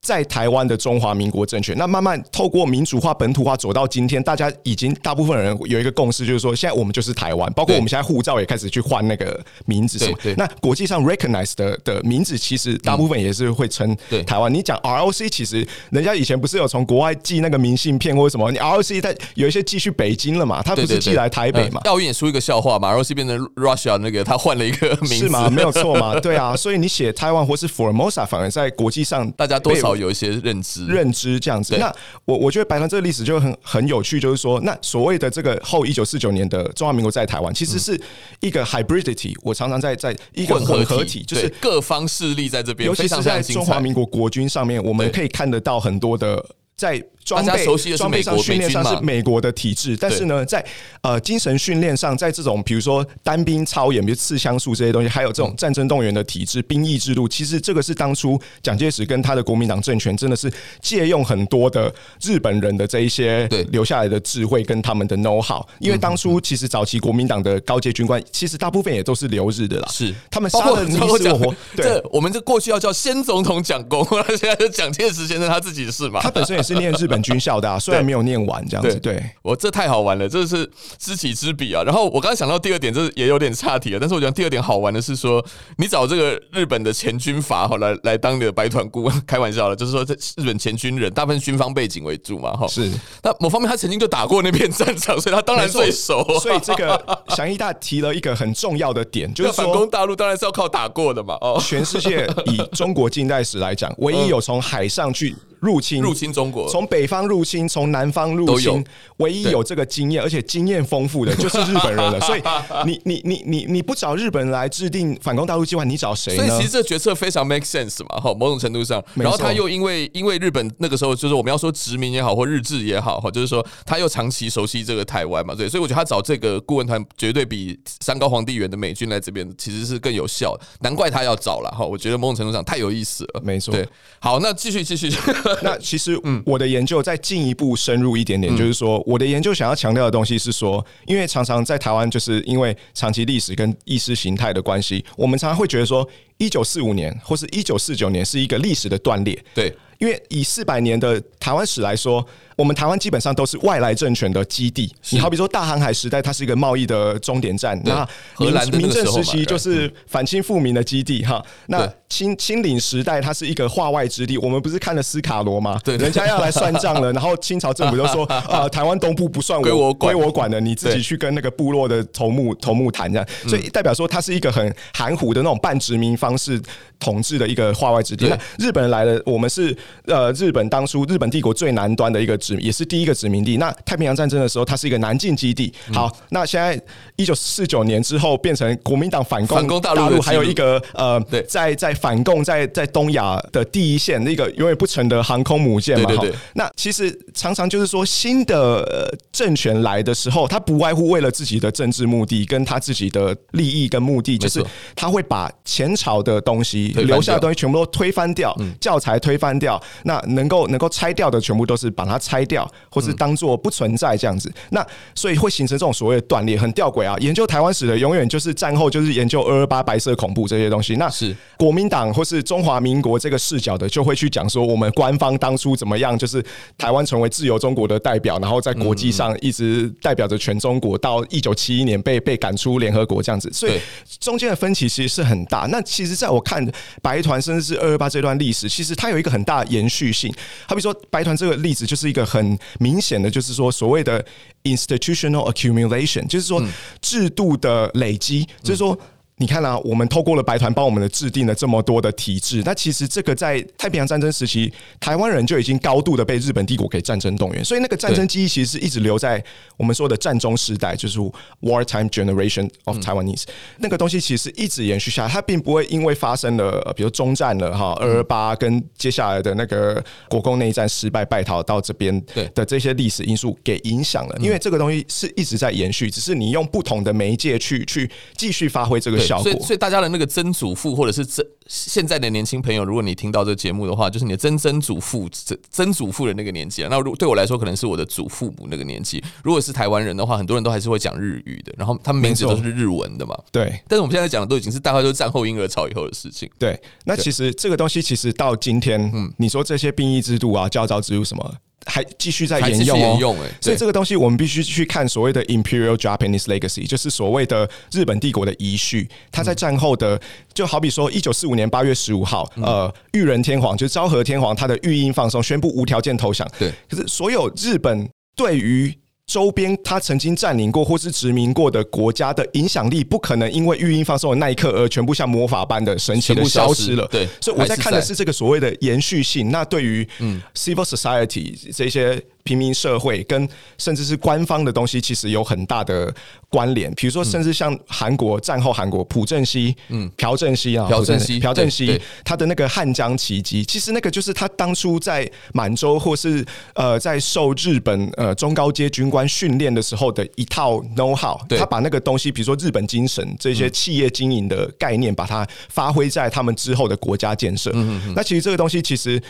在台湾的中华民国政权，那慢慢透过民主化、本土化走到今天，大家已经大部分人有一个共识，就是说，现在我们就是台湾，包括我们现在护照也开始去换那个名字，什么那国际上 recognize 的的名字，其实大部分也是会称台湾。你讲 ROC，其实人家以前不是有从国外寄那个明信片或者什么？你 ROC 它有一些寄去北京了嘛？它不是寄来台北嘛？奥运也出一个笑话嘛？ROC 变成 Russia 那个，他换了一个名字是吗？没有错嘛？对啊，所以你写台湾或是 Formosa，反而在国际上 大家多少有一些认知。认知这样子，那我我觉得白团这个历史就很很有趣，就是说，那所谓的这个后一九四九年的中华民国在台湾，其实是一个 hybridity。我常常在在一个混合体，就是各方势力在这边，尤其是在中华民国国军上面，我们可以看得到很多的在。装备装备上训练上是美国的体制，但是呢，在呃精神训练上，在这种比如说单兵操演，比如刺枪术这些东西，还有这种战争动员的体制、兵役制度，其实这个是当初蒋介石跟他的国民党政权真的是借用很多的日本人的这一些留下来的智慧跟他们的 know how。因为当初其实早期国民党的高阶军官，其实大部分也都是留日的啦，是他们杀了你死我活。对，我们这过去要叫先总统蒋公，现在是蒋介石先生他自己的事嘛？他本身也是念日本。军校的，啊，虽然没有念完这样子。对，我这太好玩了，这是知己知彼啊。然后我刚刚想到第二点，这也有点岔题了。但是我觉得第二点好玩的是说，你找这个日本的前军阀哈来来当你的白团顾问，开玩笑了，就是说这日本前军人大部分军方背景为主嘛哈。是，那某方面他曾经就打过那片战场，所以他当然最熟。所以这个祥义大提了一个很重要的点，就是说反攻大陆当然是要靠打过的嘛。哦，全世界以中国近代史来讲，唯一有从海上去。入侵入侵中国，从北方入侵，从南方入侵，唯一有这个经验，而且经验丰富的 就是日本人了。所以你你你你你不找日本人来制定反攻大陆计划，你找谁呢？所以其实这决策非常 make sense 嘛，哈，某种程度上。然后他又因为因为日本那个时候就是我们要说殖民也好，或日治也好，哈，就是说他又长期熟悉这个台湾嘛，对，所以我觉得他找这个顾问团绝对比山高皇帝远的美军来这边其实是更有效的。难怪他要找了哈，我觉得某种程度上太有意思了。没错，对，好，那继续继续。那其实。嗯，我的研究再进一步深入一点点，就是说，我的研究想要强调的东西是说，因为常常在台湾，就是因为长期历史跟意识形态的关系，我们常常会觉得说，一九四五年或是一九四九年是一个历史的断裂。对，因为以四百年的台湾史来说。我们台湾基本上都是外来政权的基地。你好比说大航海时代，它是一个贸易的终点站。那荷兰明治时期就是反清复明的基地哈。那清清领时代，它是一个化外之地。我们不是看了斯卡罗吗？对，人家要来算账了，然后清朝政府就说啊，台湾东部不算我归我管的，你自己去跟那个部落的头目头目谈这样。所以代表说，它是一个很含糊的那种半殖民方式统治的一个化外之地。那日本人来了，我们是呃日本当初日本帝国最南端的一个殖。也是第一个殖民地。那太平洋战争的时候，它是一个南进基地。好，那现在一九四九年之后，变成国民党反攻，反攻大陆，还有一个呃，在在反攻，在在东亚的第一线，那个永远不沉的航空母舰嘛。哈，那其实常常就是说，新的政权来的时候，他不外乎为了自己的政治目的，跟他自己的利益跟目的，就是他会把前朝的东西留下的东西全部都推翻掉，教材推翻掉，那能够能够拆掉的，全部都是把它拆掉，或是当做不存在这样子，那所以会形成这种所谓的断裂，很吊诡啊！研究台湾史的永远就是战后就是研究二二八白色恐怖这些东西，那是。国民党或是中华民国这个视角的，就会去讲说我们官方当初怎么样，就是台湾成为自由中国的代表，然后在国际上一直代表着全中国，到一九七一年被被赶出联合国这样子，所以中间的分歧其实是很大。那其实在我看白团甚至是二二八这段历史，其实它有一个很大的延续性。好比说白团这个例子就是一个很。很明显的就是说，所谓的 institutional accumulation，就是说制度的累积，就是说你看啊，我们透过了白团帮我们的制定了这么多的体制，那其实这个在太平洋战争时期，台湾人就已经高度的被日本帝国给战争动员，所以那个战争记忆其实是一直留在我们说的战中时代，就是 wartime generation of Taiwanese、嗯、那个东西，其实一直延续下来，它并不会因为发生了比如中战了哈二二八跟接下来的那个国共内战失败败逃到这边的这些历史因素给影响了，因为这个东西是一直在延续，只是你用不同的媒介去去继续发挥这个效果。所以，所以大家的那个曾祖父或者是曾现在的年轻朋友，如果你听到这个节目的话，就是你的曾曾祖父、曾曾祖父的那个年纪啊。那如对我来说，可能是我的祖父母那个年纪。如果是台湾人的话，很多人都还是会讲日语的，然后他们名字都是日文的嘛。对。但是我们现在讲的都已经是大概都是战后婴儿潮以后的事情。对。那其实这个东西，其实到今天，嗯，你说这些兵役制度啊、教招制度什么？还继续在沿用哦，所以这个东西我们必须去看所谓的 Imperial Japanese Legacy，就是所谓的日本帝国的遗绪。它在战后的，就好比说一九四五年八月十五号，呃，裕仁天皇就是昭和天皇，他的御音放松宣布无条件投降。对，可是所有日本对于周边他曾经占领过或是殖民过的国家的影响力，不可能因为育婴放送的那一刻而全部像魔法般的神奇的消失了。对，所以我在看的是这个所谓的延续性。那对于嗯 civil society 这些。平民社会跟甚至是官方的东西，其实有很大的关联。比如说，甚至像韩国战后韩国朴正熙，嗯，朴正熙啊，朴正熙，朴正熙，他的那个汉江奇迹，其实那个就是他当初在满洲或是呃在受日本呃中高阶军官训练的时候的一套 know how。他把那个东西，比如说日本精神这些企业经营的概念，把它发挥在他们之后的国家建设。那其实这个东西，其实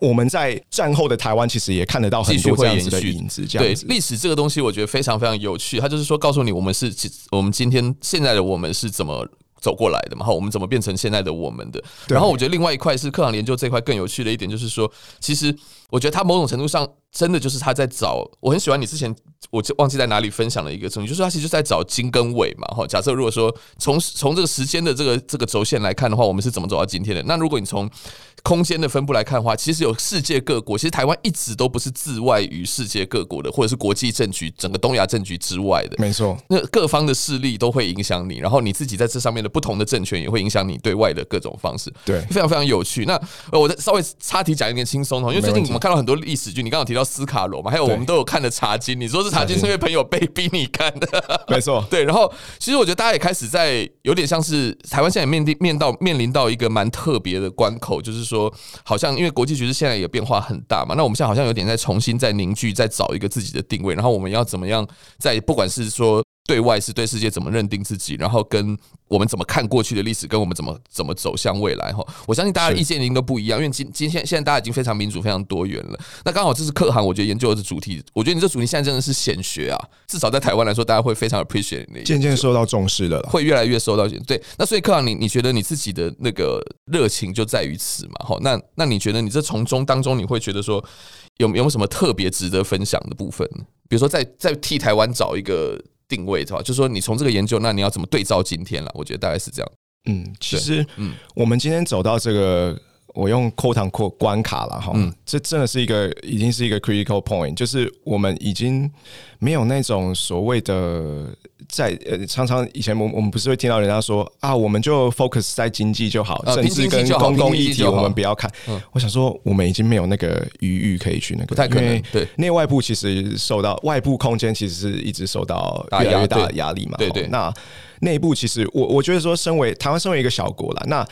我们在战后的台湾，其实也看得到很多。这样子的影子，这样子。对历史这个东西，我觉得非常非常有趣。它就是说，告诉你我们是我们今天现在的我们是怎么走过来的嘛？哈，我们怎么变成现在的我们的？然后我觉得另外一块是课堂研究这块更有趣的一点，就是说，其实我觉得它某种程度上真的就是他在找。我很喜欢你之前我就忘记在哪里分享了一个东西，就是他其实在找经跟纬嘛。哈，假设如果说从从这个时间的这个这个轴线来看的话，我们是怎么走到今天的？那如果你从空间的分布来看的话，其实有世界各国，其实台湾一直都不是自外于世界各国的，或者是国际政局、整个东亚政局之外的。没错，那各方的势力都会影响你，然后你自己在这上面的不同的政权也会影响你对外的各种方式。对，非常非常有趣。那我再稍微插题讲一点轻松的，因为最近我们看到很多历史剧，你刚刚有提到斯卡罗嘛，还有我们都有看的《茶经》，你说是《茶经》是因为朋友被逼你看的，没错。对，然后其实我觉得大家也开始在有点像是台湾现在面临面到面临到一个蛮特别的关口，就是说好像。因为国际局势现在也变化很大嘛，那我们现在好像有点在重新再凝聚，再找一个自己的定位，然后我们要怎么样在不管是说对外是对世界怎么认定自己，然后跟我们怎么看过去的历史，跟我们怎么怎么走向未来哈，我相信大家的意见已经都不一样，因为今今天现在大家已经非常民主、非常多元了。那刚好这是课堂，我觉得研究的主题，我觉得你这主题现在真的是显学啊，至少在台湾来说，大家会非常 appreciate 你，渐渐受到重视了，会越来越受到对。那所以课堂，你你觉得你自己的那个热情就在于此嘛？哈，那那你觉得你这从中当中，你会觉得说有有没有什么特别值得分享的部分？比如说在在替台湾找一个。定位的话？就是说，你从这个研究，那你要怎么对照今天了？我觉得大概是这样。嗯，其实，嗯，我们今天走到这个，我用 quote unquote 关卡了哈。嗯，这真的是一个，已经是一个 critical point，就是我们已经没有那种所谓的。在呃，常常以前我我们不是会听到人家说啊，我们就 focus 在经济就好，政治跟公共议题我们不要看。我想说，我们已经没有那个余裕可以去那个，不太可能。对，内外部其实受到外部空间其实是一直受到越来越大的压力嘛。对对。那内部其实我我觉得说，身为台湾身为一个小国啦，那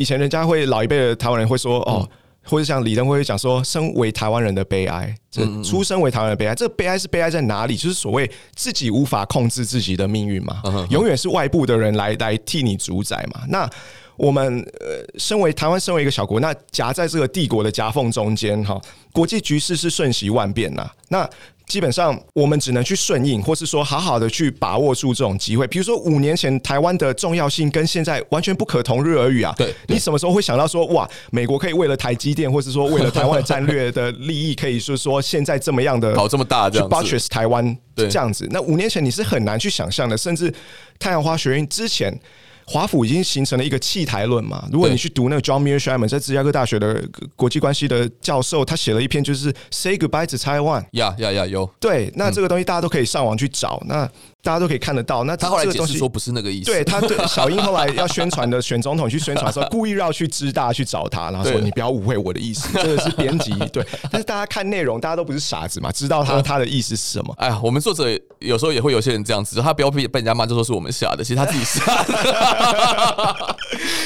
以前人家会老一辈的台湾人会说哦。或者像李登辉讲说，身为台湾人的悲哀，这出生为台湾人的悲哀，这个悲哀是悲哀在哪里？就是所谓自己无法控制自己的命运嘛，永远是外部的人来来替你主宰嘛。那我们呃，身为台湾，身为一个小国，那夹在这个帝国的夹缝中间哈，国际局势是瞬息万变呐，那。基本上，我们只能去顺应，或是说好好的去把握住这种机会。比如说，五年前台湾的重要性跟现在完全不可同日而语啊！对，你什么时候会想到说，哇，美国可以为了台积电，或是说为了台湾的战略的利益，可以是说现在这么样的搞这么大，去 buttress 台湾这样子？那五年前你是很难去想象的，甚至太阳花学院之前。华府已经形成了一个弃台论嘛？如果你去读那个 John Mearsheimer 在芝加哥大学的国际关系的教授，他写了一篇就是 Say Goodbye to Taiwan。呀呀呀，有。对，那这个东西大家都可以上网去找。那大家都可以看得到。那他后来解释说不是那个意思。对，他对 小英后来要宣传的选总统去宣传的时候，故意绕去师大去找他，然后说你不要误会我的意思，这个是编辑对。但是大家看内容，大家都不是傻子嘛，知道他他的意思是什么。哎呀，我们作者有时候也会有些人这样子，他不要被被人家骂，就说是我们下的，其实他自己下的。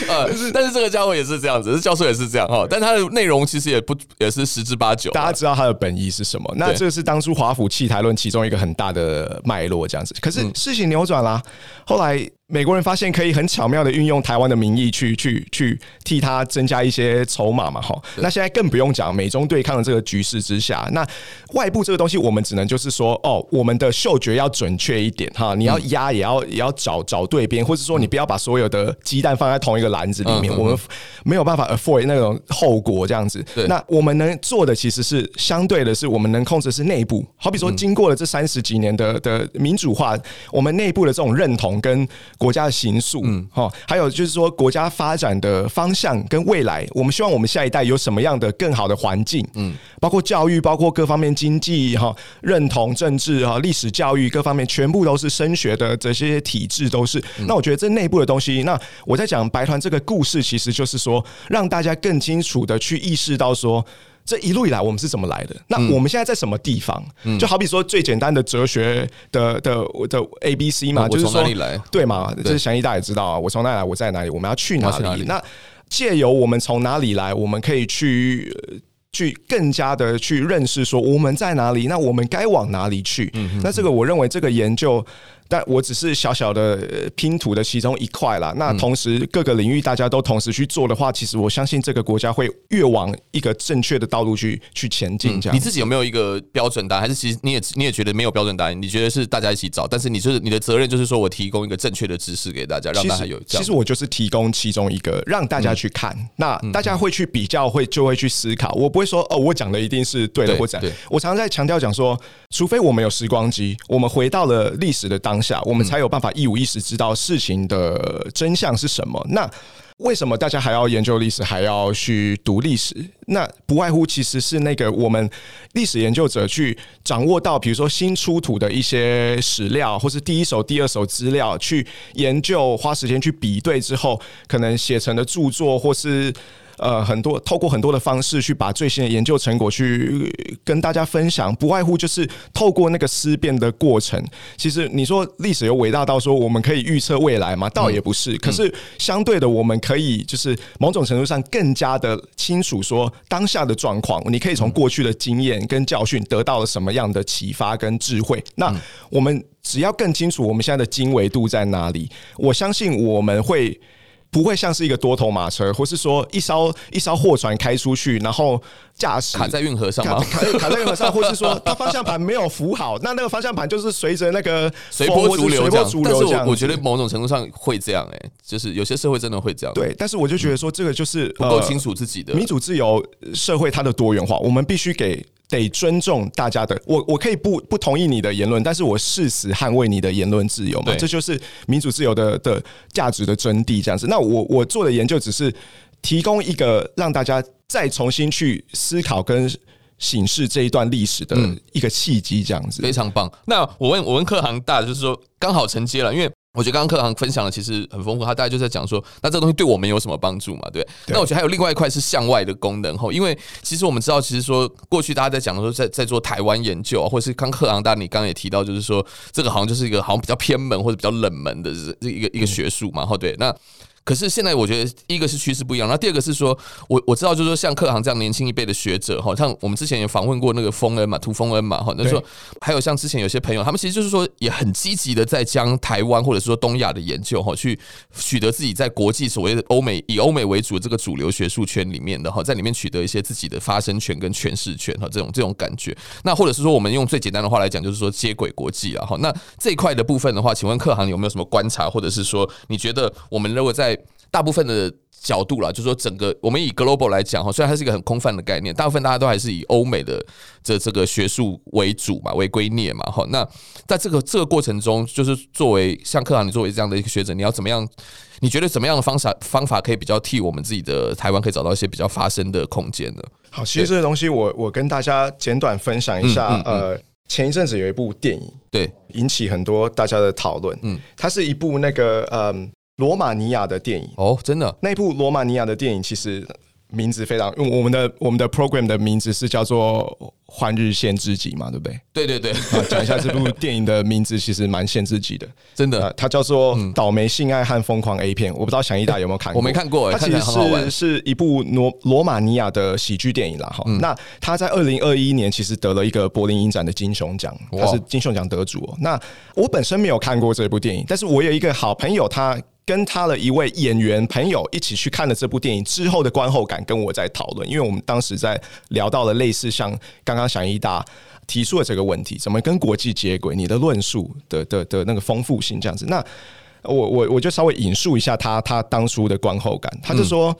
呃，但是这个家伙也是这样子，这教授也是这样哈，但他的内容其实也不也是十之八九。大家知道他的本意是什么？那这是当初华府弃台论其中一个很大的脉络，这样子。可是事情扭转了，后来。美国人发现可以很巧妙的运用台湾的名义去去去替他增加一些筹码嘛，哈。那现在更不用讲美中对抗的这个局势之下，那外部这个东西我们只能就是说，哦，我们的嗅觉要准确一点哈。你要压也要也要找找对边，或者说你不要把所有的鸡蛋放在同一个篮子里面，我们没有办法 avoid 那种后果这样子。那我们能做的其实是相对的是，我们能控制的是内部。好比说，经过了这三十几年的的民主化，我们内部的这种认同跟。国家的形塑，嗯，哈，还有就是说国家发展的方向跟未来，我们希望我们下一代有什么样的更好的环境，嗯，包括教育，包括各方面经济，哈，认同政治，哈，历史教育各方面，全部都是升学的这些体制都是。那我觉得这内部的东西，那我在讲白团这个故事，其实就是说让大家更清楚的去意识到说。这一路以来，我们是怎么来的？那我们现在在什么地方？嗯、就好比说最简单的哲学的的的 A B C 嘛，就是说哪里来？对嘛？这是祥一大家也知道啊。我从哪里来？我在哪里？我们要去哪里？哪里那借由我们从哪里来，我们可以去去更加的去认识说我们在哪里？那我们该往哪里去？那这个我认为这个研究。但我只是小小的拼图的其中一块啦。那同时各个领域大家都同时去做的话，其实我相信这个国家会越往一个正确的道路去去前进。这样，你自己有没有一个标准答案？还是其实你也你也觉得没有标准答案？你觉得是大家一起找？但是你就是你的责任就是说我提供一个正确的知识给大家，让大家有。其实我就是提供其中一个，让大家去看。那大家会去比较，会就会去思考。我不会说哦，我讲的一定是对的或者。我常常在强调讲说，除非我们有时光机，我们回到了历史的当。当下，我们才有办法一五一十知道事情的真相是什么。那为什么大家还要研究历史，还要去读历史？那不外乎其实是那个我们历史研究者去掌握到，比如说新出土的一些史料，或是第一手、第二手资料，去研究，花时间去比对之后，可能写成的著作，或是。呃，很多透过很多的方式去把最新的研究成果去跟大家分享，不外乎就是透过那个思辨的过程。其实你说历史有伟大到说我们可以预测未来吗？倒也不是。可是相对的，我们可以就是某种程度上更加的清楚说当下的状况。你可以从过去的经验跟教训得到了什么样的启发跟智慧。那我们只要更清楚我们现在的经纬度在哪里，我相信我们会。不会像是一个多头马车，或是说一艘一艘货船开出去，然后驾驶卡在运河上吗？卡卡在运河上，或是说它方向盘没有扶好，那那个方向盘就是随着那个随波逐流这样。但是我我觉得某种程度上会这样，哎，就是有些社会真的会这样。对，但是我就觉得说这个就是不够清楚自己的民主自由社会它的多元化，我们必须给。得尊重大家的，我我可以不不同意你的言论，但是我誓死捍卫你的言论自由嘛，这就是民主自由的的价值的真谛，这样子。那我我做的研究只是提供一个让大家再重新去思考跟醒视这一段历史的一个契机，这样子、嗯、非常棒。那我问我问克航大，就是说刚好承接了，因为。我觉得刚刚课堂分享的其实很丰富，他大概就在讲说，那这个东西对我们有什么帮助嘛？对。那我觉得还有另外一块是向外的功能吼，因为其实我们知道，其实说过去大家在讲的时候，在在做台湾研究啊，或者是刚克航大你刚刚也提到，就是说这个好像就是一个好像比较偏门或者比较冷门的这一个一个学术嘛，哈，对，那。可是现在我觉得，一个是趋势不一样，然后第二个是说，我我知道就是说，像克航这样年轻一辈的学者，哈，像我们之前也访问过那个丰恩嘛，涂丰恩嘛，哈，那说还有像之前有些朋友，他们其实就是说也很积极的在将台湾或者是说东亚的研究，哈，去取得自己在国际所谓的欧美以欧美为主的这个主流学术圈里面的哈，在里面取得一些自己的发声权跟诠释权哈，这种这种感觉。那或者是说，我们用最简单的话来讲，就是说接轨国际啊，哈。那这一块的部分的话，请问克航有没有什么观察，或者是说你觉得我们如果在大部分的角度啦，就是说整个我们以 global 来讲哈，虽然它是一个很空泛的概念，大部分大家都还是以欧美的这这个学术为主嘛，为归臬嘛哈。那在这个这个过程中，就是作为像克航，你作为这样的一个学者，你要怎么样？你觉得怎么样的方法方法可以比较替我们自己的台湾可以找到一些比较发声的空间呢？好，其实这个东西我我跟大家简短分享一下，呃。前一阵子有一部电影，对，引起很多大家的讨论。嗯，它是一部那个嗯罗马尼亚的电影。哦，真的，那部罗马尼亚的电影其实。名字非常，我们的我们的 program 的名字是叫做《换日线知己》嘛，对不对？对对对，讲一下这部电影的名字，其实蛮限制级的，真的。它叫做《倒霉性爱和疯狂 A 片》，我不知道翔一大有没有看过？我没看过，它其实是是一部罗罗马尼亚的喜剧电影啦。哈、嗯，那它在二零二一年其实得了一个柏林影展的金熊奖，它是金熊奖得主。那我本身没有看过这部电影，但是我有一个好朋友，他。跟他的一位演员朋友一起去看了这部电影之后的观后感，跟我在讨论，因为我们当时在聊到了类似像刚刚翔一大提出的这个问题，怎么跟国际接轨？你的论述的的的那个丰富性这样子。那我我我就稍微引述一下他他当初的观后感，他就说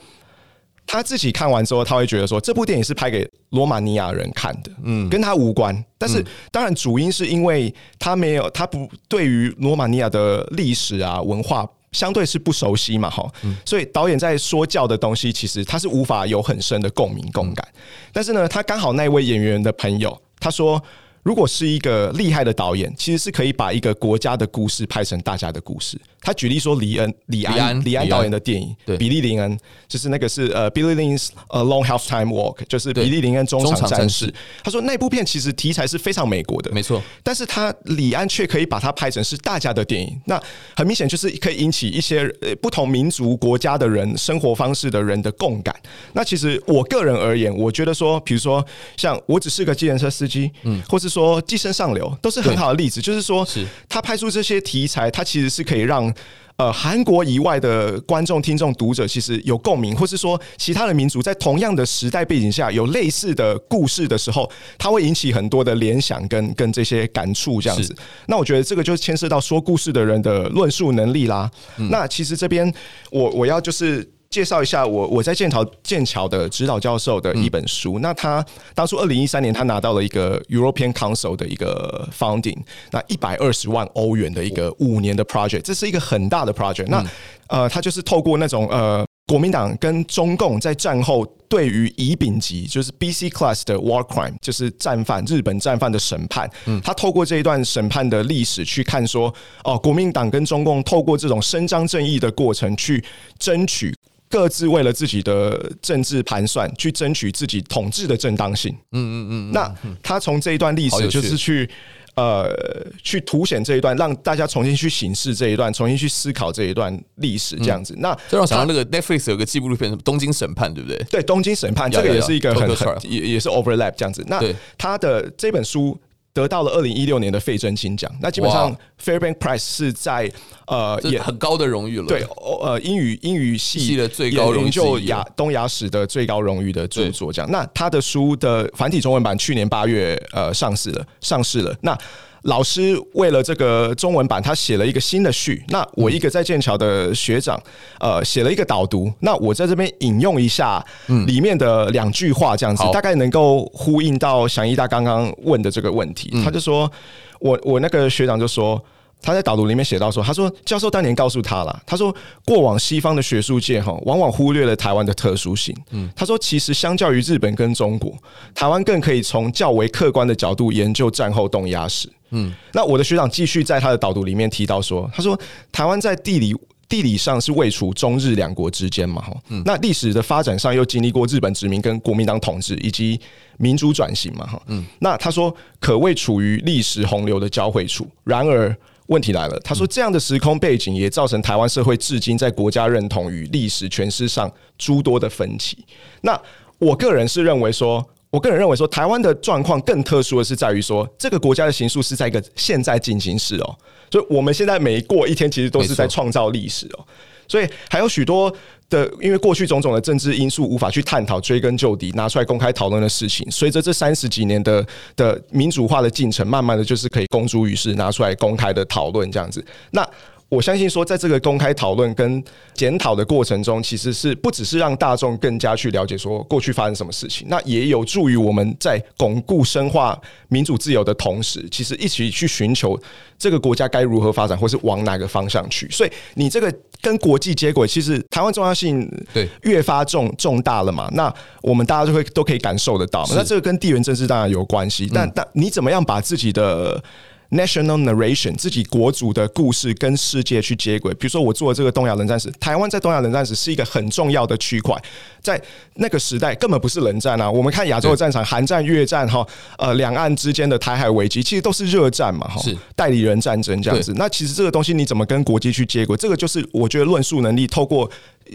他自己看完之后，他会觉得说这部电影是拍给罗马尼亚人看的，嗯，跟他无关。但是当然主因是因为他没有他不对于罗马尼亚的历史啊文化。相对是不熟悉嘛，哈，所以导演在说教的东西，其实他是无法有很深的共鸣共感。但是呢，他刚好那位演员的朋友，他说。如果是一个厉害的导演，其实是可以把一个国家的故事拍成大家的故事。他举例说，李恩、李安、李安导演的电影，对，比利林恩就是那个是呃，Billy Lynn's A Long Half-Time Walk，就是比利林恩中场战士。他说那部片其实题材是非常美国的，没错。但是他李安却可以把它拍成是大家的电影，那很明显就是可以引起一些呃不同民族国家的人生活方式的人的共感。那其实我个人而言，我觉得说，比如说像我只是个计程车司机，嗯，或是。说寄生上流都是很好的例子，就是说，他拍出这些题材，他其实是可以让呃韩国以外的观众、听众、读者其实有共鸣，或是说其他的民族在同样的时代背景下有类似的故事的时候，它会引起很多的联想跟跟这些感触这样子。那我觉得这个就牵涉到说故事的人的论述能力啦。那其实这边我我要就是。介绍一下我我在剑桥剑桥的指导教授的一本书。嗯、那他当初二零一三年他拿到了一个 European Council 的一个 funding，那一百二十万欧元的一个五年的 project，这是一个很大的 project。那呃，他就是透过那种呃国民党跟中共在战后对于乙丙级就是 BC Class 的 War Crime，就是战犯日本战犯的审判。嗯，他透过这一段审判的历史去看说，哦，国民党跟中共透过这种伸张正义的过程去争取。各自为了自己的政治盘算，去争取自己统治的正当性。嗯嗯嗯。那他从这一段历史，就是去呃，去凸显这一段，让大家重新去审视这一段，重新去思考这一段历史，这样子。那就让我想到那个 Netflix 有个纪录片，《东京审判》，对不对？对，《东京审判》这个也是一个很很也也是 overlap 这样子。那他的这本书。得到了二零一六年的费正清奖，那基本上 Fairbank Prize 是在呃也很高的荣誉了。对，呃英语英语系的最高荣誉，就亚东亚史的最高荣誉的著作这样。那他的书的繁体中文版去年八月呃上市了，上市了。那老师为了这个中文版，他写了一个新的序。那我一个在剑桥的学长，呃，写了一个导读。那我在这边引用一下里面的两句话，这样子大概能够呼应到祥一大刚刚问的这个问题。他就说，我我那个学长就说。他在导读里面写到说：“他说教授当年告诉他了，他说过往西方的学术界哈，往往忽略了台湾的特殊性。嗯，他说其实相较于日本跟中国，台湾更可以从较为客观的角度研究战后东亚史。嗯，那我的学长继续在他的导读里面提到说，他说台湾在地理地理上是位处中日两国之间嘛哈，嗯，那历史的发展上又经历过日本殖民跟国民党统治以及民主转型嘛哈，嗯，那他说可谓处于历史洪流的交汇处，然而。问题来了，他说这样的时空背景也造成台湾社会至今在国家认同与历史诠释上诸多的分歧。那我个人是认为说，我个人认为说，台湾的状况更特殊的是在于说，这个国家的刑诉是在一个现在进行时哦，所以我们现在每过一天，其实都是在创造历史哦。所以还有许多的，因为过去种种的政治因素无法去探讨、追根究底、拿出来公开讨论的事情，随着这三十几年的的民主化的进程，慢慢的就是可以公诸于世，拿出来公开的讨论这样子。那我相信说，在这个公开讨论跟检讨的过程中，其实是不只是让大众更加去了解说过去发生什么事情，那也有助于我们在巩固深化民主自由的同时，其实一起去寻求这个国家该如何发展，或是往哪个方向去。所以，你这个跟国际接轨，其实台湾重要性对越发重重大了嘛？那我们大家就会都可以感受得到嘛。那这个跟地缘政治当然有关系，但但你怎么样把自己的 National narration，自己国族的故事跟世界去接轨。比如说，我做的这个东亚冷战史，台湾在东亚冷战史是一个很重要的区块，在那个时代根本不是冷战啊。我们看亚洲的战场，韩战、越战，哈，呃，两岸之间的台海危机，其实都是热战嘛，哈，代理人战争这样子。那其实这个东西你怎么跟国际去接轨？这个就是我觉得论述能力透过。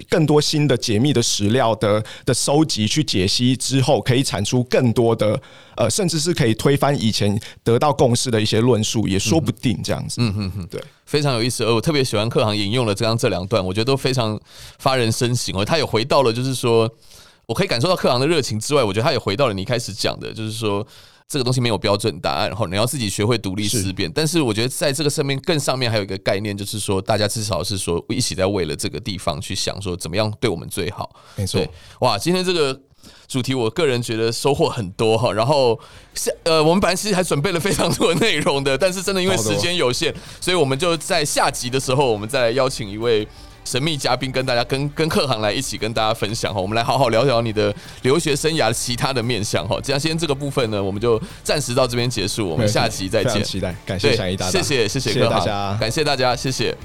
更多新的解密的史料的的收集去解析之后，可以产出更多的呃，甚至是可以推翻以前得到共识的一些论述，也说不定这样子。嗯嗯嗯，对，非常有意思。而我特别喜欢克航引用了这样这两段，我觉得都非常发人深省哦。他也回到了，就是说我可以感受到克航的热情之外，我觉得他也回到了你开始讲的，就是说。这个东西没有标准答案，然后你要自己学会独立思辨。但是我觉得在这个上面更上面还有一个概念，就是说大家至少是说一起在为了这个地方去想，说怎么样对我们最好。没错，哇，今天这个主题我个人觉得收获很多哈。然后下呃，我们本来其实还准备了非常多的内容的，但是真的因为时间有限，所以我们就在下集的时候，我们再来邀请一位。神秘嘉宾跟大家跟跟客行来一起跟大家分享哈，我们来好好聊聊你的留学生涯其他的面向哈。这样，今天这个部分呢，我们就暂时到这边结束，我们下期再见，期待，感谢，谢谢，谢谢大家，感谢大家，谢谢。